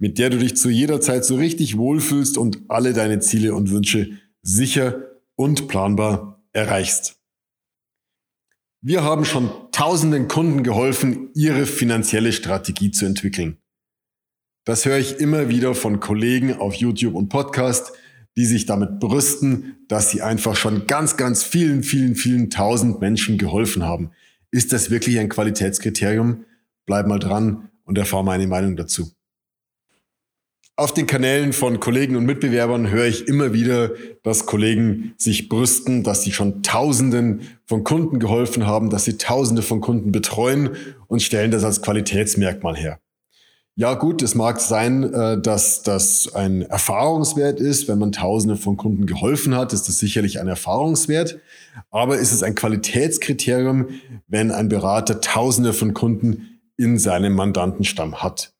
mit der du dich zu jeder Zeit so richtig wohlfühlst und alle deine Ziele und Wünsche sicher und planbar erreichst. Wir haben schon tausenden Kunden geholfen, ihre finanzielle Strategie zu entwickeln. Das höre ich immer wieder von Kollegen auf YouTube und Podcast, die sich damit brüsten, dass sie einfach schon ganz, ganz vielen, vielen, vielen tausend Menschen geholfen haben. Ist das wirklich ein Qualitätskriterium? Bleib mal dran und erfahr meine Meinung dazu. Auf den Kanälen von Kollegen und Mitbewerbern höre ich immer wieder, dass Kollegen sich brüsten, dass sie schon Tausenden von Kunden geholfen haben, dass sie Tausende von Kunden betreuen und stellen das als Qualitätsmerkmal her. Ja gut, es mag sein, äh, dass das ein Erfahrungswert ist. Wenn man Tausende von Kunden geholfen hat, ist das sicherlich ein Erfahrungswert. Aber ist es ein Qualitätskriterium, wenn ein Berater Tausende von Kunden in seinem Mandantenstamm hat?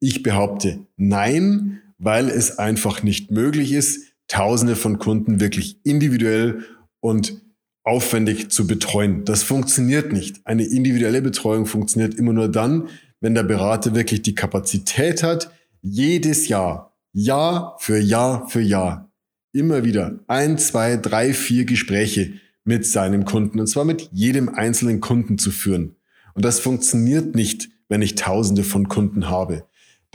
Ich behaupte nein, weil es einfach nicht möglich ist, Tausende von Kunden wirklich individuell und aufwendig zu betreuen. Das funktioniert nicht. Eine individuelle Betreuung funktioniert immer nur dann, wenn der Berater wirklich die Kapazität hat, jedes Jahr, Jahr für Jahr für Jahr, immer wieder ein, zwei, drei, vier Gespräche mit seinem Kunden und zwar mit jedem einzelnen Kunden zu führen. Und das funktioniert nicht, wenn ich Tausende von Kunden habe.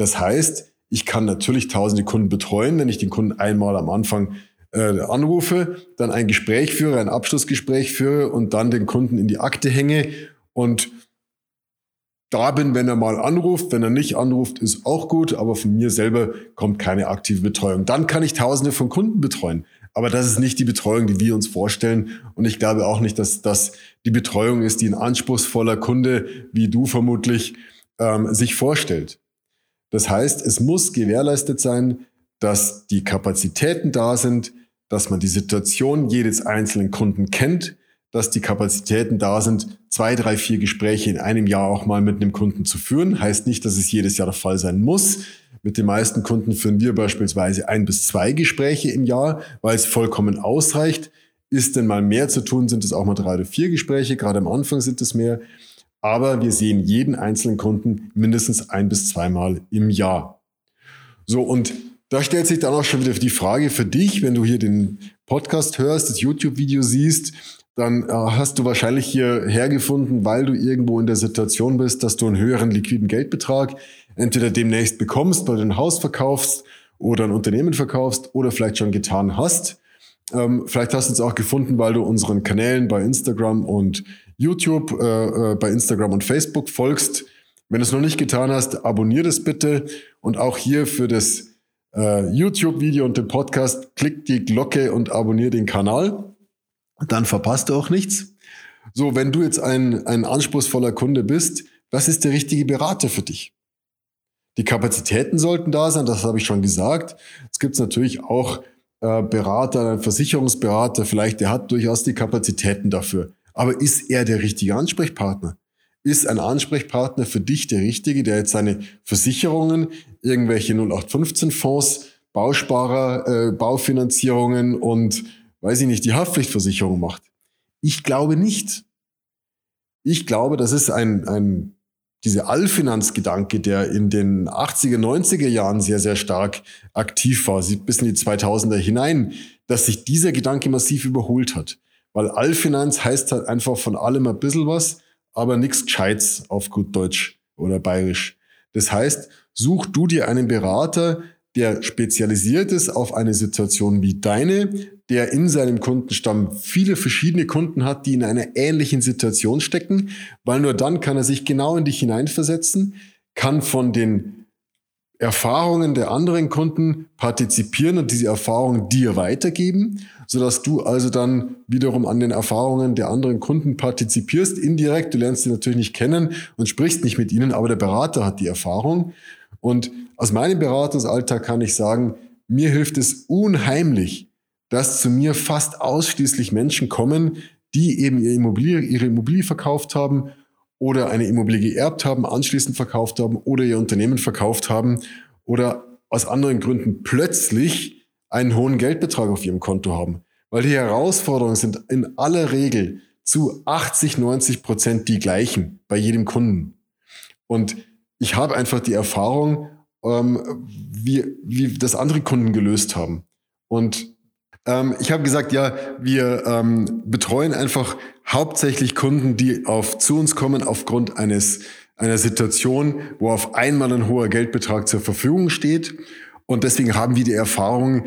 Das heißt, ich kann natürlich tausende Kunden betreuen, wenn ich den Kunden einmal am Anfang äh, anrufe, dann ein Gespräch führe, ein Abschlussgespräch führe und dann den Kunden in die Akte hänge und da bin, wenn er mal anruft. Wenn er nicht anruft, ist auch gut, aber von mir selber kommt keine aktive Betreuung. Dann kann ich tausende von Kunden betreuen. Aber das ist nicht die Betreuung, die wir uns vorstellen. Und ich glaube auch nicht, dass das die Betreuung ist, die ein anspruchsvoller Kunde wie du vermutlich ähm, sich vorstellt. Das heißt, es muss gewährleistet sein, dass die Kapazitäten da sind, dass man die Situation jedes einzelnen Kunden kennt, dass die Kapazitäten da sind, zwei, drei, vier Gespräche in einem Jahr auch mal mit einem Kunden zu führen. Heißt nicht, dass es jedes Jahr der Fall sein muss. Mit den meisten Kunden führen wir beispielsweise ein bis zwei Gespräche im Jahr, weil es vollkommen ausreicht. Ist denn mal mehr zu tun, sind es auch mal drei oder vier Gespräche. Gerade am Anfang sind es mehr. Aber wir sehen jeden einzelnen Kunden mindestens ein bis zweimal im Jahr. So, und da stellt sich dann auch schon wieder die Frage für dich, wenn du hier den Podcast hörst, das YouTube-Video siehst, dann äh, hast du wahrscheinlich hierher gefunden, weil du irgendwo in der Situation bist, dass du einen höheren liquiden Geldbetrag entweder demnächst bekommst, weil du ein Haus verkaufst oder ein Unternehmen verkaufst oder vielleicht schon getan hast. Ähm, vielleicht hast du es auch gefunden, weil du unseren Kanälen bei Instagram und YouTube, äh, äh, bei Instagram und Facebook folgst. Wenn du es noch nicht getan hast, abonniere das bitte. Und auch hier für das äh, YouTube-Video und den Podcast, klick die Glocke und abonniere den Kanal. Dann verpasst du auch nichts. So, wenn du jetzt ein, ein anspruchsvoller Kunde bist, was ist der richtige Berater für dich? Die Kapazitäten sollten da sein, das habe ich schon gesagt. Es gibt natürlich auch äh, Berater, ein Versicherungsberater, vielleicht der hat durchaus die Kapazitäten dafür. Aber ist er der richtige Ansprechpartner? Ist ein Ansprechpartner für dich der richtige, der jetzt seine Versicherungen, irgendwelche 0815 Fonds, Bausparer, äh, Baufinanzierungen und weiß ich nicht, die Haftpflichtversicherung macht? Ich glaube nicht. Ich glaube, das ist ein, ein diese Allfinanzgedanke, der in den 80er, 90er Jahren sehr, sehr stark aktiv war, bis in die 2000er hinein, dass sich dieser Gedanke massiv überholt hat. Weil Allfinanz heißt halt einfach von allem ein bisschen was, aber nichts Gescheites auf gut Deutsch oder Bayerisch. Das heißt, such du dir einen Berater, der spezialisiert ist auf eine Situation wie deine, der in seinem Kundenstamm viele verschiedene Kunden hat, die in einer ähnlichen Situation stecken, weil nur dann kann er sich genau in dich hineinversetzen, kann von den Erfahrungen der anderen Kunden partizipieren und diese Erfahrungen dir weitergeben, sodass du also dann wiederum an den Erfahrungen der anderen Kunden partizipierst, indirekt. Du lernst sie natürlich nicht kennen und sprichst nicht mit ihnen, aber der Berater hat die Erfahrung. Und aus meinem Beratungsalltag kann ich sagen, mir hilft es unheimlich, dass zu mir fast ausschließlich Menschen kommen, die eben ihre Immobilie, ihre Immobilie verkauft haben oder eine Immobilie geerbt haben, anschließend verkauft haben oder ihr Unternehmen verkauft haben oder aus anderen Gründen plötzlich einen hohen Geldbetrag auf ihrem Konto haben. Weil die Herausforderungen sind in aller Regel zu 80, 90 Prozent die gleichen bei jedem Kunden. Und ich habe einfach die Erfahrung, ähm, wie, wie das andere Kunden gelöst haben. Und ähm, ich habe gesagt, ja, wir ähm, betreuen einfach hauptsächlich Kunden, die auf zu uns kommen aufgrund eines einer Situation, wo auf einmal ein hoher Geldbetrag zur Verfügung steht. Und deswegen haben wir die Erfahrung,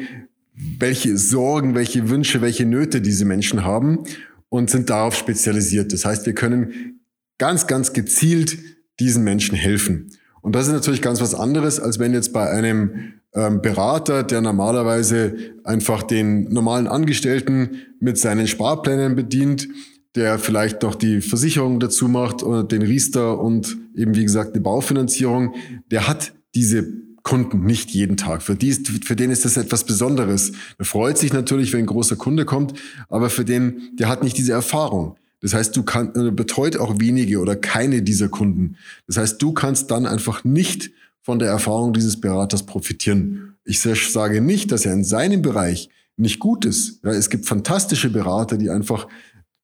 welche Sorgen, welche Wünsche, welche Nöte diese Menschen haben und sind darauf spezialisiert. Das heißt, wir können ganz, ganz gezielt diesen Menschen helfen. Und das ist natürlich ganz was anderes, als wenn jetzt bei einem ähm, Berater, der normalerweise einfach den normalen Angestellten mit seinen Sparplänen bedient, der vielleicht noch die Versicherung dazu macht oder den Riester und eben wie gesagt die Baufinanzierung, der hat diese Kunden nicht jeden Tag. Für, die ist, für den ist das etwas Besonderes. Er freut sich natürlich, wenn ein großer Kunde kommt, aber für den, der hat nicht diese Erfahrung. Das heißt, du kannst äh, betreut auch wenige oder keine dieser Kunden. Das heißt, du kannst dann einfach nicht von der Erfahrung dieses Beraters profitieren. Ich sage nicht, dass er in seinem Bereich nicht gut ist. Ja, es gibt fantastische Berater, die einfach,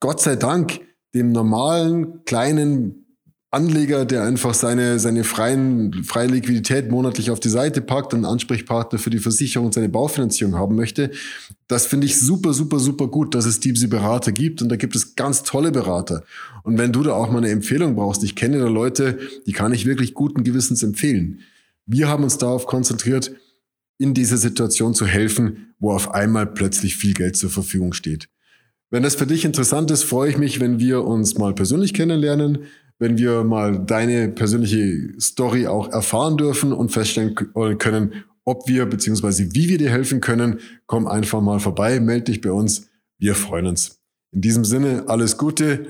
Gott sei Dank, dem normalen kleinen Anleger, der einfach seine, seine freien, freie Liquidität monatlich auf die Seite packt und einen Ansprechpartner für die Versicherung und seine Baufinanzierung haben möchte. Das finde ich super, super, super gut, dass es diese Berater gibt und da gibt es ganz tolle Berater. Und wenn du da auch mal eine Empfehlung brauchst, ich kenne da Leute, die kann ich wirklich guten Gewissens empfehlen. Wir haben uns darauf konzentriert, in dieser Situation zu helfen, wo auf einmal plötzlich viel Geld zur Verfügung steht. Wenn das für dich interessant ist, freue ich mich, wenn wir uns mal persönlich kennenlernen wenn wir mal deine persönliche Story auch erfahren dürfen und feststellen können, ob wir bzw. wie wir dir helfen können, komm einfach mal vorbei, melde dich bei uns. Wir freuen uns. In diesem Sinne, alles Gute,